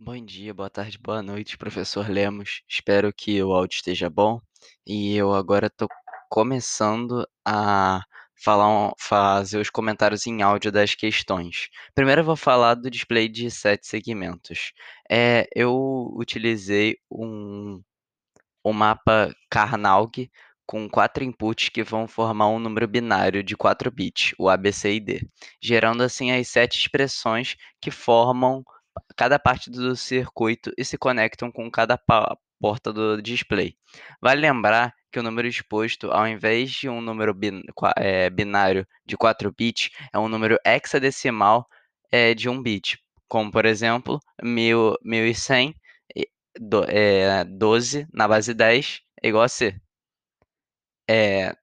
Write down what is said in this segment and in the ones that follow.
Bom dia, boa tarde, boa noite, professor Lemos. Espero que o áudio esteja bom. E eu agora estou começando a falar um- fazer os comentários em áudio das questões. Primeiro eu vou falar do display de sete segmentos. É, eu utilizei um o mapa Karnaug com quatro inputs que vão formar um número binário de 4 bits, o A, B, C e D, gerando assim as sete expressões que formam cada parte do circuito e se conectam com cada porta do display. Vale lembrar que o número exposto, ao invés de um número bin- eh, binário de 4 bits, é um número hexadecimal eh, de 1 bit, como por exemplo, 1000, 1100 do, é, 12 na base 10 é igual a C. É,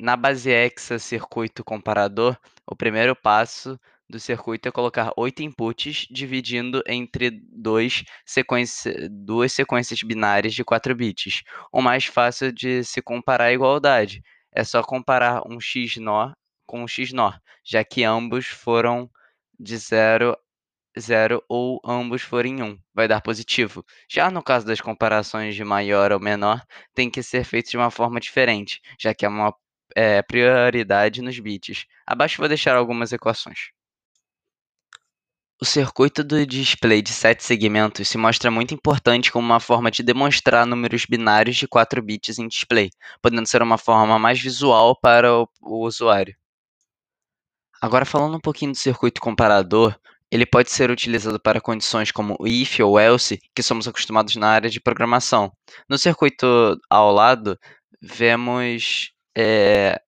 na base hexa circuito comparador, o primeiro passo do circuito é colocar 8 inputs, dividindo entre dois sequência, duas sequências binárias de 4 bits. O mais fácil de se comparar é a igualdade. É só comparar um x-nor com um x-nor, já que ambos foram de 0 zero ou ambos forem um, vai dar positivo. Já no caso das comparações de maior ou menor, tem que ser feito de uma forma diferente, já que é uma eh, prioridade nos bits. Abaixo vou deixar algumas equações. O circuito do display de sete segmentos se mostra muito importante como uma forma de demonstrar números binários de 4 bits em display, podendo ser uma forma mais visual para o, o usuário. Agora falando um pouquinho do circuito comparador, ele pode ser utilizado para condições como if ou else, que somos acostumados na área de programação. No circuito ao lado, vemos eh,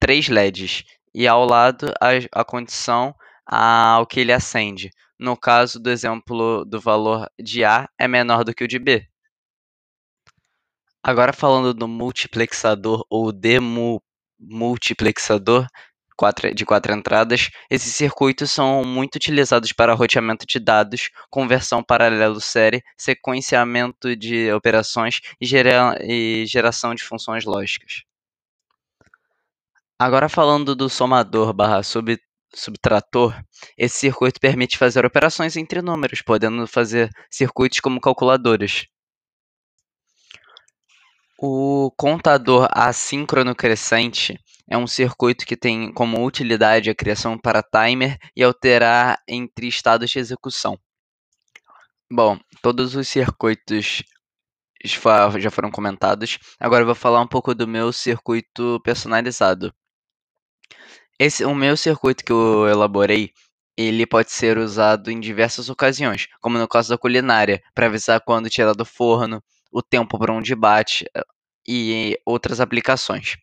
três LEDs e ao lado a, a condição ao que ele acende. No caso do exemplo do valor de A é menor do que o de B. Agora falando do multiplexador ou demultiplexador, de quatro entradas, esses circuitos são muito utilizados para roteamento de dados, conversão paralelo-série, sequenciamento de operações e, gera, e geração de funções lógicas. Agora falando do somador barra sub, subtrator, esse circuito permite fazer operações entre números, podendo fazer circuitos como calculadoras. O contador assíncrono crescente é um circuito que tem como utilidade a criação para timer e alterar entre estados de execução. Bom, todos os circuitos já foram comentados. Agora eu vou falar um pouco do meu circuito personalizado. Esse, o meu circuito que eu elaborei, ele pode ser usado em diversas ocasiões, como no caso da culinária, para avisar quando tirar do forno, o tempo para um debate e outras aplicações.